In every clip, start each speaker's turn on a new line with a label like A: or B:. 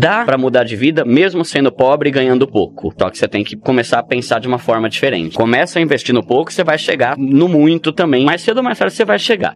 A: Dá para mudar de vida mesmo sendo pobre e ganhando pouco. Só que você tem que começar a pensar de uma forma diferente. Começa a investir no pouco, você vai chegar no muito também. Mais cedo ou mais tarde você vai chegar.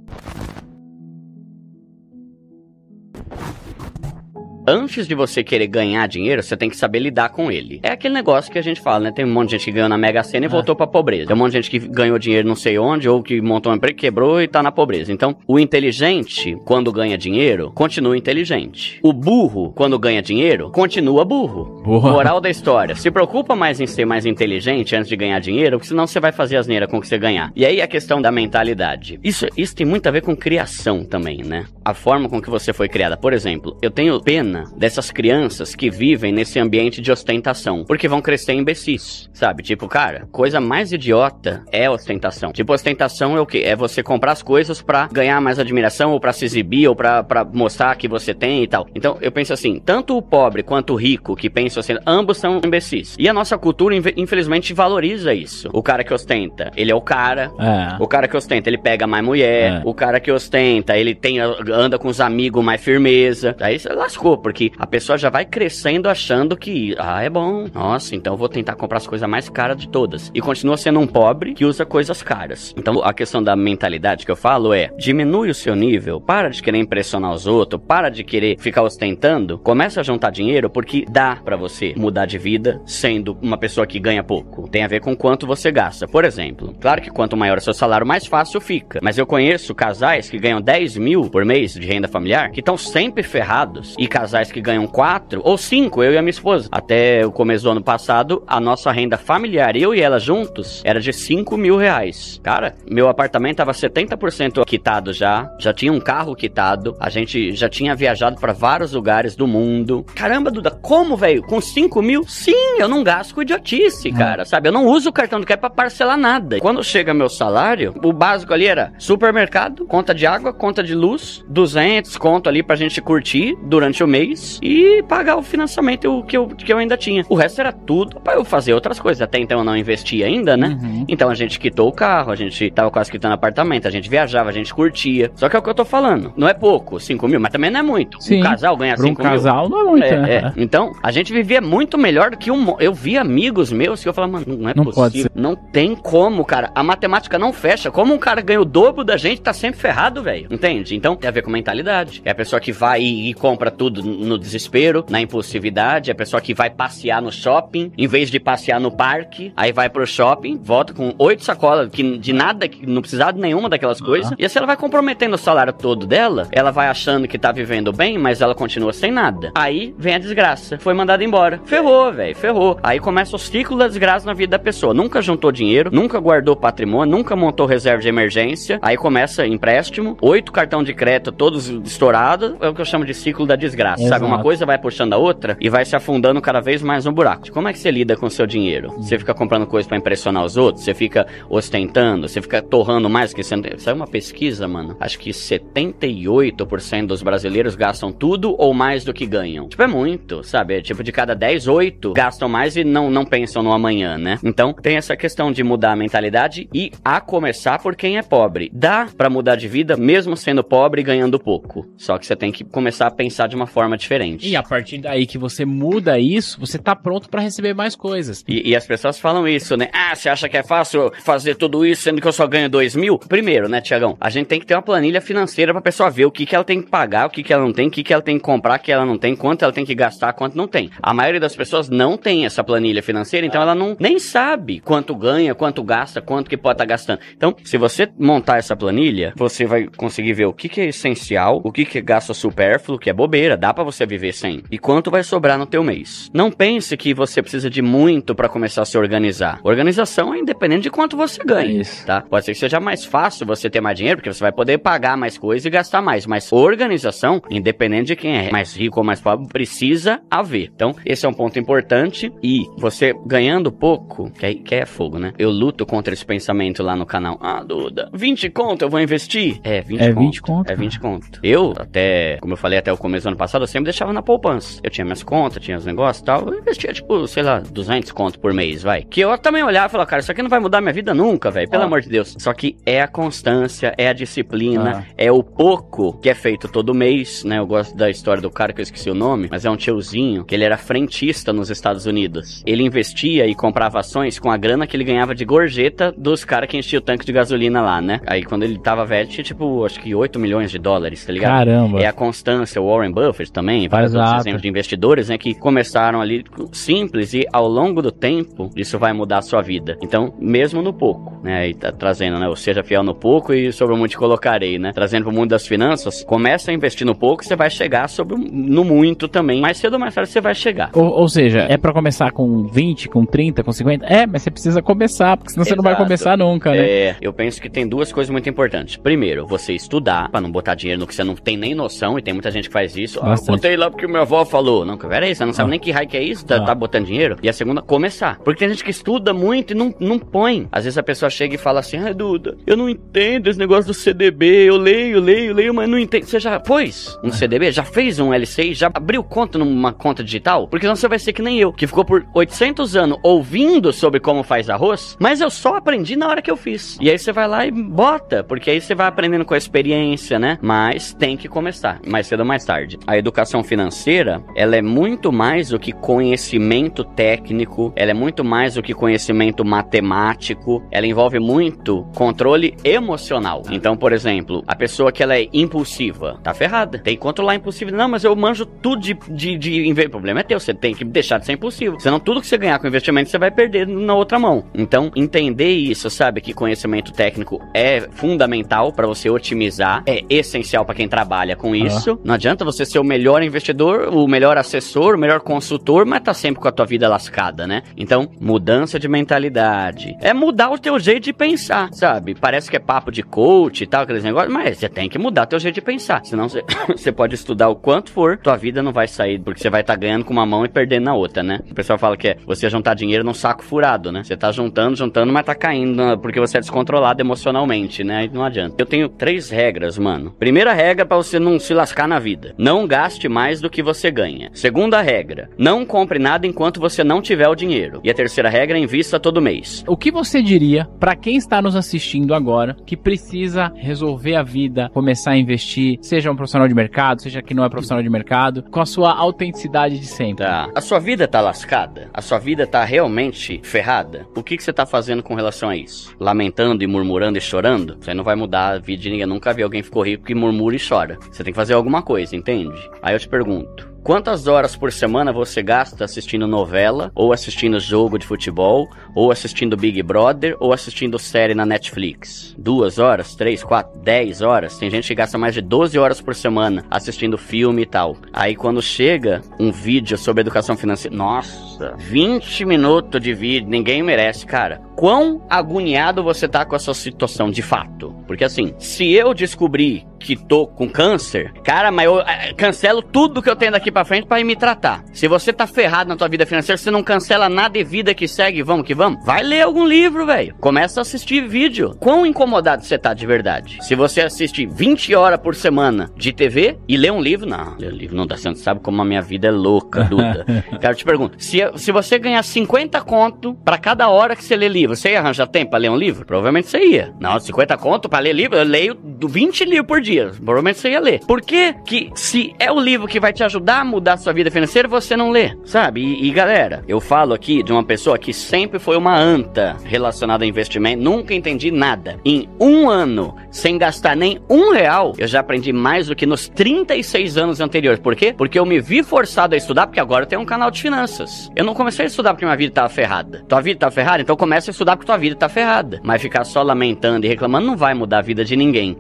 A: Antes de você querer ganhar dinheiro, você tem que saber lidar com ele. É aquele negócio que a gente fala, né? Tem um monte de gente que ganhou na Mega Sena e ah. voltou pra pobreza. Tem um monte de gente que ganhou dinheiro não sei onde, ou que montou um emprego, quebrou e tá na pobreza. Então, o inteligente, quando ganha dinheiro, continua inteligente. O burro, quando ganha dinheiro, continua burro. Boa. Moral da história. Se preocupa mais em ser mais inteligente antes de ganhar dinheiro, porque senão você vai fazer asneira com o que você ganhar. E aí a questão da mentalidade. Isso, isso tem muito a ver com criação também, né? A forma com que você foi criada. Por exemplo, eu tenho pena dessas crianças que vivem nesse ambiente de ostentação, porque vão crescer imbecis, sabe? Tipo, cara, coisa mais idiota é ostentação. Tipo, ostentação é o quê? É você comprar as coisas para ganhar mais admiração, ou para se exibir, ou para mostrar que você tem e tal. Então, eu penso assim, tanto o pobre quanto o rico que pensa assim, ambos são imbecis. E a nossa cultura, infelizmente, valoriza isso. O cara que ostenta, ele é o cara. É. O cara que ostenta, ele pega mais mulher. É. O cara que ostenta, ele tem anda com os amigos mais firmeza. Aí você lascou, porque a pessoa já vai crescendo achando que, ah, é bom, nossa, então vou tentar comprar as coisas mais caras de todas. E continua sendo um pobre que usa coisas caras. Então a questão da mentalidade que eu falo é: diminui o seu nível, para de querer impressionar os outros, para de querer ficar ostentando, começa a juntar dinheiro porque dá para você mudar de vida sendo uma pessoa que ganha pouco. Tem a ver com quanto você gasta. Por exemplo, claro que quanto maior o seu salário, mais fácil fica. Mas eu conheço casais que ganham 10 mil por mês de renda familiar que estão sempre ferrados e casais casais que ganham quatro ou cinco, eu e a minha esposa. Até o começo do ano passado, a nossa renda familiar, eu e ela juntos, era de cinco mil reais. Cara, meu apartamento tava 70% quitado já, já tinha um carro quitado, a gente já tinha viajado para vários lugares do mundo. Caramba, Duda, como, velho? Com cinco mil? Sim, eu não gasto com idiotice, hum. cara, sabe? Eu não uso o cartão do crédito pra parcelar nada. Quando chega meu salário, o básico ali era supermercado, conta de água, conta de luz, 200 conto ali pra gente curtir durante o mês mês e pagar o financiamento que eu, que eu ainda tinha. O resto era tudo para eu fazer outras coisas. Até então eu não investia ainda, né? Uhum. Então a gente quitou o carro, a gente tava quase quitando apartamento, a gente viajava, a gente curtia. Só que é o que eu tô falando. Não é pouco, 5 mil, mas também não é muito. Sim. Um casal ganha 5
B: um mil. Um casal não é muito, é,
A: né? é. Então, a gente vivia muito melhor do que um. Eu vi amigos meus que eu falava, mano, não é não possível. Não tem como, cara. A matemática não fecha. Como um cara ganha o dobro da gente, tá sempre ferrado, velho. Entende? Então, tem a ver com mentalidade. É a pessoa que vai e, e compra tudo no desespero, na impulsividade, a pessoa que vai passear no shopping, em vez de passear no parque, aí vai pro shopping, volta com oito sacolas que de nada, que não precisava de nenhuma daquelas coisas. Uhum. E assim ela vai comprometendo o salário todo dela, ela vai achando que tá vivendo bem, mas ela continua sem nada. Aí vem a desgraça. Foi mandada embora. Ferrou, velho, ferrou. Aí começa o ciclo da desgraça na vida da pessoa. Nunca juntou dinheiro, nunca guardou patrimônio, nunca montou reserva de emergência. Aí começa empréstimo, oito cartão de crédito todos estourados, é o que eu chamo de ciclo da desgraça, Exato. sabe? Uma coisa vai puxando a outra e vai se afundando cada vez mais no buraco. Como é que você lida com o seu dinheiro? Você fica comprando coisa para impressionar os outros? Você fica ostentando? Você fica torrando mais que você... Saiu uma pesquisa, mano. Acho que 78% dos brasileiros gastam tudo ou mais do que ganham. Tipo, é muito, sabe? É tipo, de cada 10, 8 gastam mais e não, não pensam no amanhã, né? Então, tem essa questão de mudar a mentalidade e a começar por quem é pobre. Dá para mudar de vida mesmo sendo pobre e ganhando pouco. Só que você tem que começar a pensar de uma forma diferente diferente.
B: E a partir daí que você muda isso, você tá pronto para receber mais coisas.
A: E, e, as pessoas falam isso, né? Ah, você acha que é fácil fazer tudo isso sendo que eu só ganho dois mil? Primeiro, né, Tiagão? A gente tem que ter uma planilha financeira pra pessoa ver o que, que ela tem que pagar, o que, que ela não tem, o que, que ela tem que comprar, o que ela não tem, quanto ela tem que gastar, quanto não tem. A maioria das pessoas não tem essa planilha financeira, então ela não nem sabe quanto ganha, quanto gasta, quanto que pode estar tá gastando. Então, se você montar essa planilha, você vai conseguir ver o que, que é essencial, o que, que é gasto supérfluo, que é bobeira, dá dá pra você viver sem. E quanto vai sobrar no teu mês? Não pense que você precisa de muito pra começar a se organizar. Organização é independente de quanto você ganha,
B: Isso.
A: tá? Pode ser que seja mais fácil você ter mais dinheiro, porque você vai poder pagar mais coisas e gastar mais. Mas organização, independente de quem é mais rico ou mais pobre, precisa haver. Então, esse é um ponto importante. E você ganhando pouco, que é, que é fogo, né? Eu luto contra esse pensamento lá no canal. Ah, Duda, 20 conto eu vou investir? É, 20
B: É
A: conto.
B: 20 conto,
A: É 20 conto. Eu, até, como eu falei até o começo do ano passado, eu sempre deixava na poupança. Eu tinha minhas contas, tinha os negócios e tal. Eu investia, tipo, sei lá, 200 conto por mês, vai. Que eu também olhava e falava, cara, isso aqui não vai mudar minha vida nunca, velho. Pelo
B: Ah.
A: amor de Deus. Só que é a constância, é a disciplina,
B: Ah.
A: é o pouco que é feito todo mês, né? Eu gosto da história do cara que eu esqueci o nome, mas é um tiozinho que ele era frentista nos Estados Unidos. Ele investia e comprava ações com a grana que ele ganhava de gorjeta dos caras que enchiam o tanque de gasolina lá, né? Aí quando ele tava velho, tinha tipo, acho que 8 milhões de dólares, tá ligado?
B: Caramba.
A: É a constância, o Warren Buffett também, vários outros
B: Exato.
A: exemplos de investidores, né, que começaram ali simples e ao longo do tempo isso vai mudar a sua vida. Então, mesmo no pouco, né, e tá trazendo, né, ou seja fiel no pouco e sobre o muito colocarei, né, trazendo pro mundo das finanças, começa a investir no pouco, você vai chegar sobre o- no muito também, mais cedo ou mais tarde você vai chegar.
B: Ou, ou seja, é pra começar com 20, com 30, com 50? É, mas você precisa começar, porque senão você não vai
A: Exato.
B: começar nunca, né?
A: É, eu penso que tem duas coisas muito importantes. Primeiro, você estudar, pra não botar dinheiro no que você não tem nem noção, e tem muita gente que faz isso.
B: Bastante.
A: botei lá porque minha avó falou. Não, peraí, você não sabe
B: Ah.
A: nem que raio que é isso, tá,
B: Ah.
A: tá botando dinheiro. E a segunda, começar. Porque tem gente que estuda muito e não, não põe. Às vezes a pessoa chega e fala assim, ai Duda, eu não entendo esse negócio do CDB, eu leio, leio, leio, mas não entendo. Você já pôs um CDB? Já fez um LCI? Já abriu conta numa conta digital? Porque senão você vai ser que nem eu, que ficou por 800 anos ouvindo sobre como faz arroz, mas eu só aprendi na hora que eu fiz. E aí você vai lá e bota, porque aí você vai aprendendo com a experiência, né? Mas tem que começar, mais cedo ou mais tarde. A educação financeira, ela é muito mais do que conhecimento técnico, ela é muito mais do que conhecimento matemático, ela envolve muito controle emocional. Então, por exemplo, a pessoa que ela é impulsiva, tá ferrada. Tem que controlar a impulsividade. Não, mas eu manjo tudo de, de, de inve- O problema é teu, você tem que deixar de ser impulsivo. Senão tudo que você ganhar com investimento, você vai perder na outra mão. Então, entender isso, sabe? Que conhecimento técnico é fundamental para você otimizar, é essencial para quem trabalha com isso. Não adianta você ser o melhor investidor, o melhor assessor, o melhor consultor, mas tá sempre com a tua vida lascada, né? Então, mudança de mentalidade. É mudar o teu jeito de pensar, sabe? Parece que é papo de coach e tal, aqueles negócios, mas você tem que mudar teu jeito de pensar. Senão você, você pode estudar o quanto for, tua vida não vai sair, porque você vai estar ganhando com uma mão e perdendo na outra, né? O pessoal fala que é você juntar dinheiro num saco furado, né? Você tá juntando, juntando, mas tá caindo, né? porque você é descontrolado emocionalmente, né? Aí não adianta. Eu tenho três regras, mano. Primeira regra pra você não se lascar na vida. Não gaste mais do que você ganha. Segunda regra, não compre nada enquanto você não tiver o dinheiro. E a terceira regra, invista todo mês.
B: O que você diria pra quem está nos assistindo agora que precisa resolver a vida, começar a investir, seja um profissional de mercado, seja que não é profissional de mercado, com a sua autenticidade de sempre?
A: Tá. A sua vida tá lascada? A sua vida tá realmente ferrada? O que, que você tá fazendo com relação a isso? Lamentando e murmurando e chorando? Você não vai mudar a vida de ninguém. Eu nunca vi alguém ficou rico que murmura e chora. Você tem que fazer alguma coisa, entende? Aí eu te pergunto. Quantas horas por semana você gasta assistindo novela, ou assistindo jogo de futebol, ou assistindo Big Brother, ou assistindo série na Netflix? Duas horas, três, quatro, dez horas? Tem gente que gasta mais de 12 horas por semana assistindo filme e tal. Aí quando chega um vídeo sobre educação financeira, nossa, 20 minutos de vídeo, ninguém merece, cara. Quão agoniado você tá com a sua situação de fato? Porque assim, se eu descobrir que tô com câncer, cara, mas eu eh, cancelo tudo que eu tenho daqui pra frente pra ir me tratar. Se você tá ferrado na tua vida financeira, você não cancela nada e vida que segue, vamos que vamos. Vai ler algum livro, velho. Começa a assistir vídeo. Quão incomodado você tá de verdade? Se você assiste 20 horas por semana de TV e lê um livro, não, ler um livro não dá certo. Sabe como a minha vida é louca, Duda. Cara, eu te pergunto, se, se você ganhar 50 conto pra cada hora que você lê livro, você ia arranjar tempo pra ler um livro? Provavelmente você ia. Não, 50 conto pra ler livro, eu leio do 20 livros por dia. Provavelmente você ia ler. Por que que se é o livro que vai te ajudar a mudar a sua vida financeira, você não lê? Sabe? E, e, galera, eu falo aqui de uma pessoa que sempre foi uma anta relacionada a investimento, nunca entendi nada. Em um ano, sem gastar nem um real, eu já aprendi mais do que nos 36 anos anteriores. Por quê? Porque eu me vi forçado a estudar, porque agora eu tenho um canal de finanças. Eu não comecei a estudar porque minha vida tava ferrada. Tua vida tá ferrada? Então começa a estudar porque tua vida tá ferrada. Mas ficar só lamentando e reclamando não vai mudar a vida de ninguém.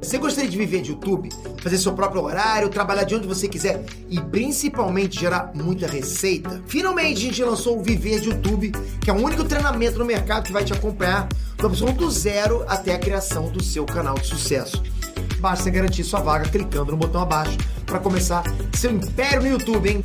C: Você gostaria de viver de YouTube, fazer seu próprio horário, trabalhar de onde você quiser e principalmente gerar muita receita? Finalmente a gente lançou o Viver de YouTube, que é o único treinamento no mercado que vai te acompanhar do absoluto do zero até a criação do seu canal de sucesso. Basta garantir sua vaga clicando no botão abaixo para começar seu império no YouTube, hein?